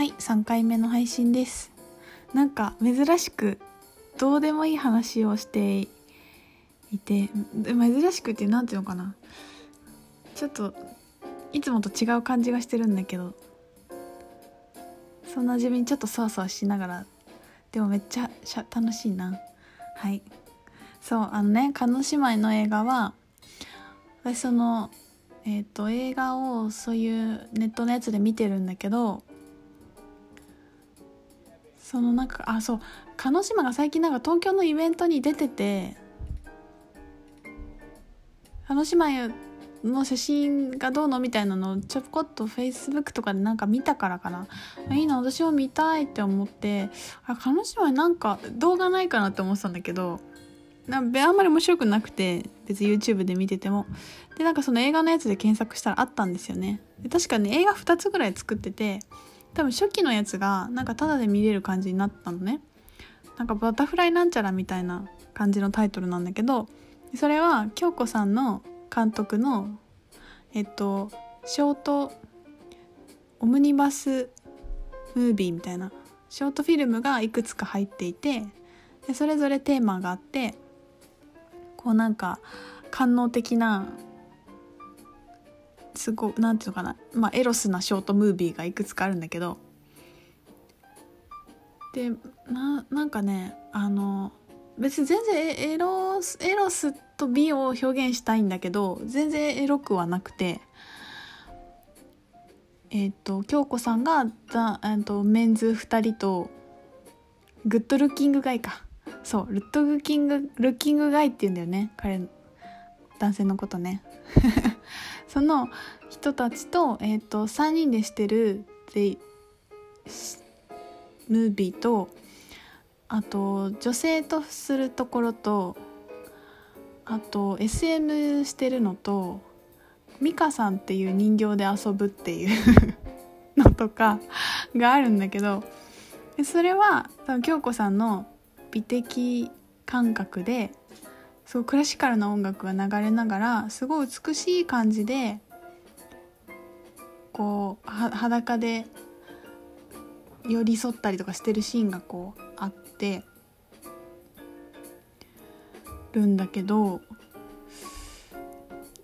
はい3回目の配信です。なんか珍しくどうでもいい話をしていて珍しくって何ていうのかな。ちょっといつもと違う感じがしてるんだけどそんな自分にちょっとそわそわしながらでもめっちゃ楽しいな。はい。そうあのね叶姉妹の映画は私そのえっ、ー、と映画をそういうネットのやつで見てるんだけどそのなんかあそう。鹿児島が最近なんか東京のイベントに出てて鹿児島の写真がどうのみたいなのをちょこっとフェイスブックとかでなんか見たからかな。いいな私も見たいって思って。あ鹿児島になんか動画ないかなって思ってたんだけどなんあんまり面白くなくて別に YouTube で見てても。でなんかその映画のやつで検索したらあったんですよね。で確かね映画2つぐらい作ってて多分初期のやつがなんかタダで見れる感じになったのね。なんかバタフライなんちゃらみたいな感じのタイトルなんだけどそれは京子さんの監督のえっとショートオムニバスムービーみたいなショートフィルムがいくつか入っていてでそれぞれテーマがあってこうなんか官能的なすごなんていうのかな、まあ、エロスなショートムービーがいくつかあるんだけど。でななんかねあの別に全然エロスエロスと美を表現したいんだけど全然エロくはなくて。えっ、ー、と京子さんがザ、えーと、メンズ2人とグッドルッキングガイか。そうルッドルッキングルッキングガイって言うんだよね。彼男性のことね。その人たちと,、えーと、3人でしてるでムービーとあと女性とするところとあと SM してるのと美香さんっていう人形で遊ぶっていう のとかがあるんだけどそれは多分京子さんの美的感覚ですごいクラシカルな音楽が流れながらすごい美しい感じでこう裸で寄り添ったりとかしてるシーンがこうあってるんだけど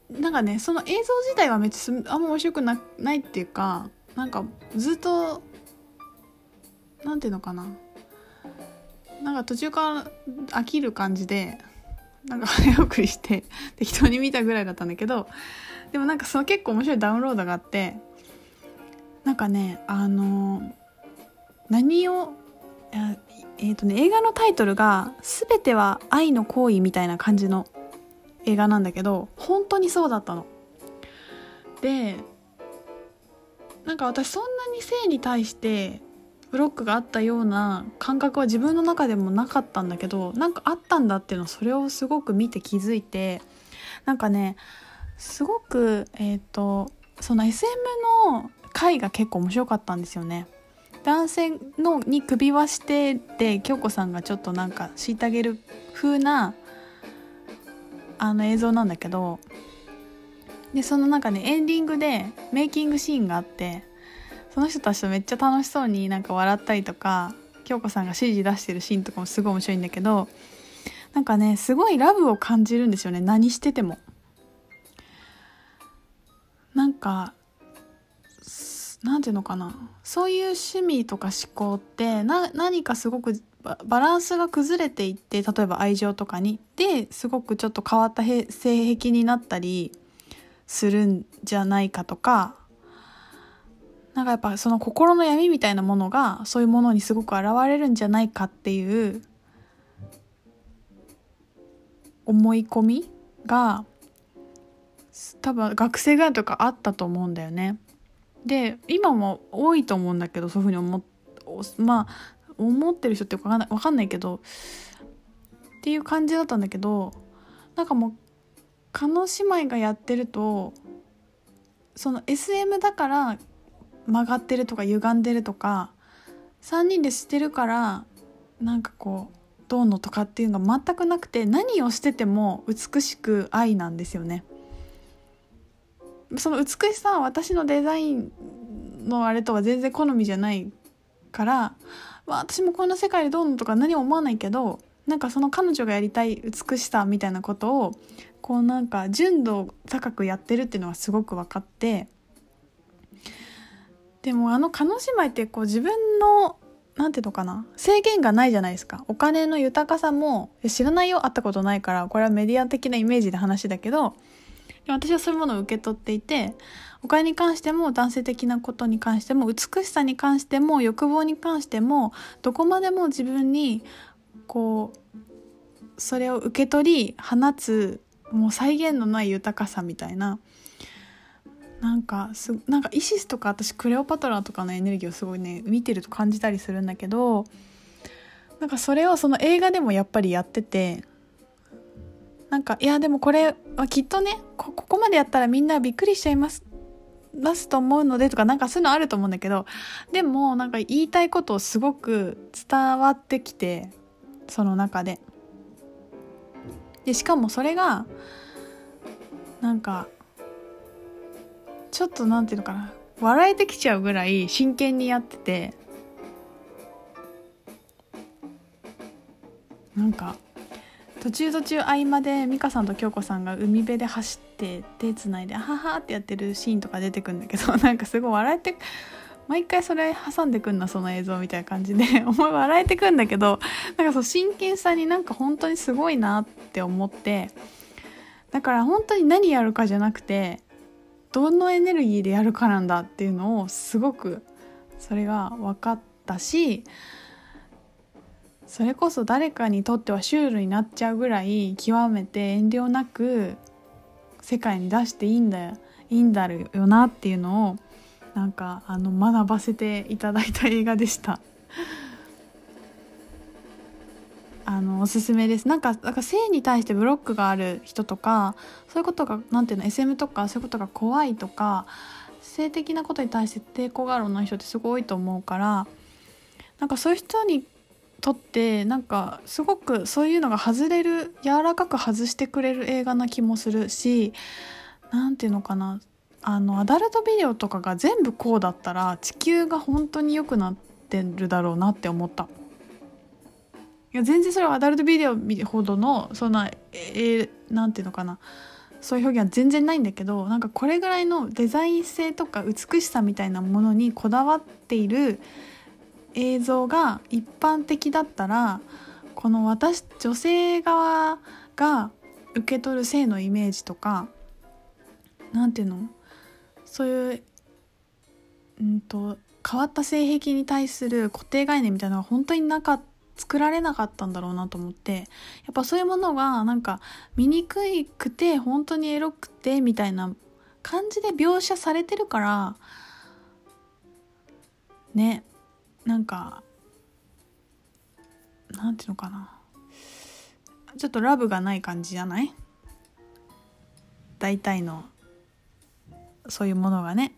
なんかねその映像自体はめっちゃあんま面白くなないっていうかなんかずっとなんていうのかな。なんか途中から飽きる感じでなんか早送りして 適当に見たぐらいだったんだけどでもなんかその結構面白いダウンロードがあってなんかねあの何をえーとね、映画のタイトルが「全ては愛の行為」みたいな感じの映画なんだけど本当にそうだったの。でなんか私そんなに性に対してブロックがあったような感覚は自分の中でもなかったんだけどなんかあったんだっていうのそれをすごく見て気づいてなんかねすごくえっ、ー、とその SM の回が結構面白かったんですよね。男性のに首輪してで京子さんがちょっとなんか虐げる風なあの映像なんだけどでその中ねエンディングでメイキングシーンがあってその人たちとめっちゃ楽しそうになんか笑ったりとか京子さんが指示出してるシーンとかもすごい面白いんだけどなんかねすごいラブを感じるんですよね。何してても。なんか何ていうのかな。そういう趣味とか思考ってな何かすごくバランスが崩れていって例えば愛情とかに。ですごくちょっと変わった性癖になったりするんじゃないかとかなんかやっぱその心の闇みたいなものがそういうものにすごく現れるんじゃないかっていう思い込みが多分学生ぐらいとかあったと思うんだよね。で今も多いと思うんだけどそういうふうに思っまあ思ってる人って分かんない分かんないけどっていう感じだったんだけどなんかもう叶姉妹がやってるとその SM だから曲がってるとか歪んでるとか3人でしてるからなんかこうどうのとかっていうのが全くなくて何をしてても美しく愛なんですよね。その美しさは私のデザインのあれとは全然好みじゃないから、まあ、私もこんな世界でどうのとか何も思わないけどなんかその彼女がやりたい美しさみたいなことをこうなんか純度高くやってるっていうのがすごく分かってでもあの叶姉妹ってこう自分のなんていうのかな制限がないじゃないですか。お金の豊かさも知らないよ会ったことないからこれはメディア的なイメージで話だけど私はそういうものを受け取っていてお金に関しても男性的なことに関しても美しさに関しても欲望に関してもどこまでも自分にこうそれを受け取り放つもう再現のない豊かさみたいななんかすなんかイシスとか私クレオパトラとかのエネルギーをすごいね見てると感じたりするんだけどなんかそれをその映画でもやっぱりやっててなんかいやでもこれはきっとねここまでやったらみんなびっくりしちゃいますますと思うのでとかなんかそういうのあると思うんだけどでもなんか言いたいことをすごく伝わってきてその中で。でしかもそれがなんかちょっとなんていうのかな。笑えてきちゃうぐらい真剣にやってて。なんか途中途中合間で美香さんと京子さんが海辺で走って手つないで「はは」ってやってるシーンとか出てくるんだけど なんかすごい笑えて毎回それ挟んでくんなその映像みたいな感じで。思い笑えてくんだけどなんかそう真剣さになんか本当にすごいなって思って。だから本当に何やるかじゃなくてどのエネルギーでやるかなんだっていうのをすごくそれが分かったしそれこそ誰かにとってはシュールになっちゃうぐらい極めて遠慮なく世界に出していいんだよいいんだよなっていうのをなんかあの学ばせていただいた映画でした。あのおすすめです。なんかなんか性に対してブロックがある人とかそういうことがなんていうの SM とかそういうことが怖いとか性的なことに対して抵抗がある女の人ってすごい多いと思うからなんかそういう人にとってなんかすごくそういうのが外れる柔らかく外してくれる映画な気もするし何ていうのかなあのアダルトビデオとかが全部こうだったら地球が本当に良くなってるだろうなって思った。いや全然それはアダルトビデオ見るほどのそんなえー、ていうのかな。そういう表現は全然ないんだけどなんかこれぐらいのデザイン性とか美しさみたいなものにこだわっている映像が一般的だったらこの私女性側が受け取る性のイメージとか何ていうの？そういう、うんと、変わった性癖に対する固定概念みたいなのが本当になかった作られなかったんだろうなと思ってやっぱそういうものがなんか醜くて本当にエロくてみたいな感じで描写されてるからねなんかなんていうのかな。ちょっとラブがない感じじゃない？大体のそういうものがね。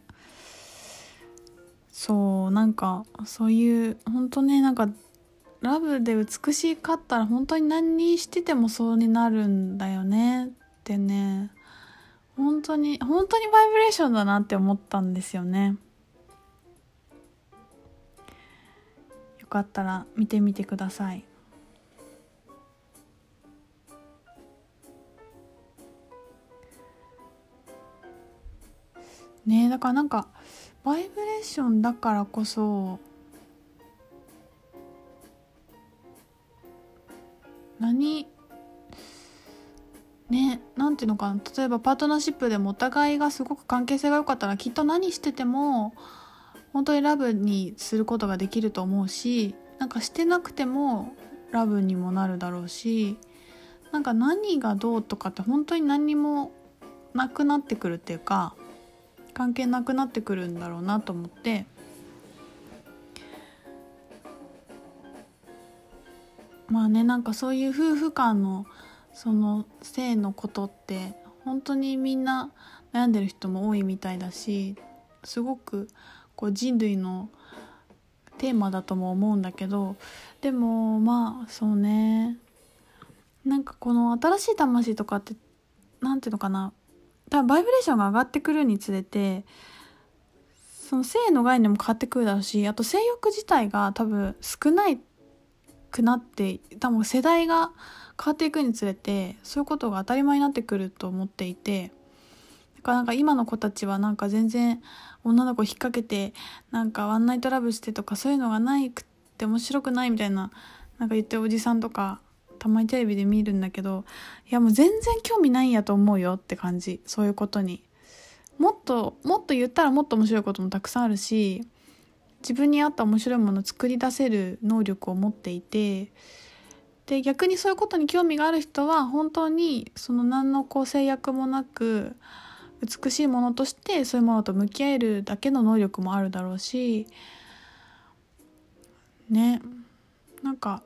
そうなんかそういう本当ねなんかラブで美しかったら本当に何にしててもそうになるんだよね。ってね。本当に本当にバイブレーションだなって思ったんですよね。よかったら見てみてください。ねだからなんかバイブレーションだからこそ何？ねなんていうのかな？例えばパートナーシップでもお互いがすごく関係性が良かったらきっと何してても本当にラブにすることができると思うしなんかしてなくてもラブにもなるだろうしなんか何がどうとかって本当に何にもなくなってくるっていうか関係なくなってくるんだろうなと思ってまあねなんかそういう夫婦間のその性のことって本当にみんな悩んでる人も多いみたいだしすごくこう人類のテーマだとも思うんだけどでもまあそうね。なんかこの新しい魂とかって何ていうのかな。多分バイブレーションが上がってくるにつれてその性の概念も変わってくるだろうしあと性欲自体が多分少ないくなって多分世代が変わっていくにつれてそういうことが当たり前になってくると思っていてだからなんか今の子たちはなんか全然女の子引っ掛けてなんかワンナイトラブしてとかそういうのがないくって面白くないみたいななんか言ってるおじさんとかたまにテレビで見るんだけどいやもう全然興味ないんやと思うよって感じ。そういうことに。もっともっと言ったらもっと面白いこともたくさんあるし自分に合った面白いものを作り出せる能力を持っていてで逆にそういうことに興味がある人は本当にその何のこう制約もなく美しいものとしてそういうものと向き合えるだけの能力もあるだろうしねなんか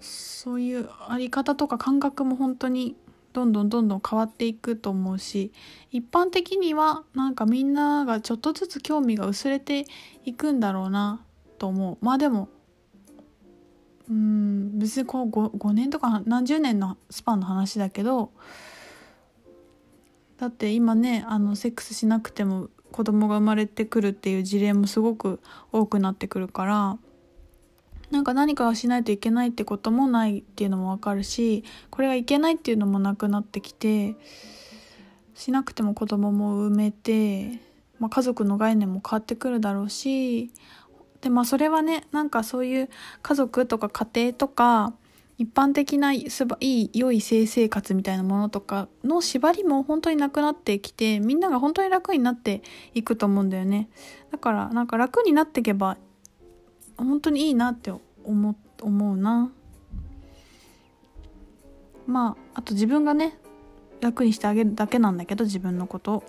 そういうあり方とか感覚も本当にどんどんどんどん変わっていくと思うし一般的にはなんかみんながちょっとずつ興味が薄れていくんだろうなと思う。まあでもうん別にこう 5, 5年とか何十年のスパンの話だけどだって今ねあのセックスしなくても子供が生まれてくるっていう事例もすごく多くなってくるからなんか何かをしないといけないってこともないっていうのもわかるしこれがいけないっていうのもなくなってきてしなくても子供も産めて、まあ、家族の概念も変わってくるだろうしでまあそれはねなんかそういう家族とか家庭とか一般的ないい良い性生活みたいなものとかの縛りも本当になくなってきてみんなが本当に楽になっていくと思うんだよね。だからなんか楽になっていけば本当にいいなって思思うな。まああと自分がね楽にしてあげるだけなんだけど自分のこと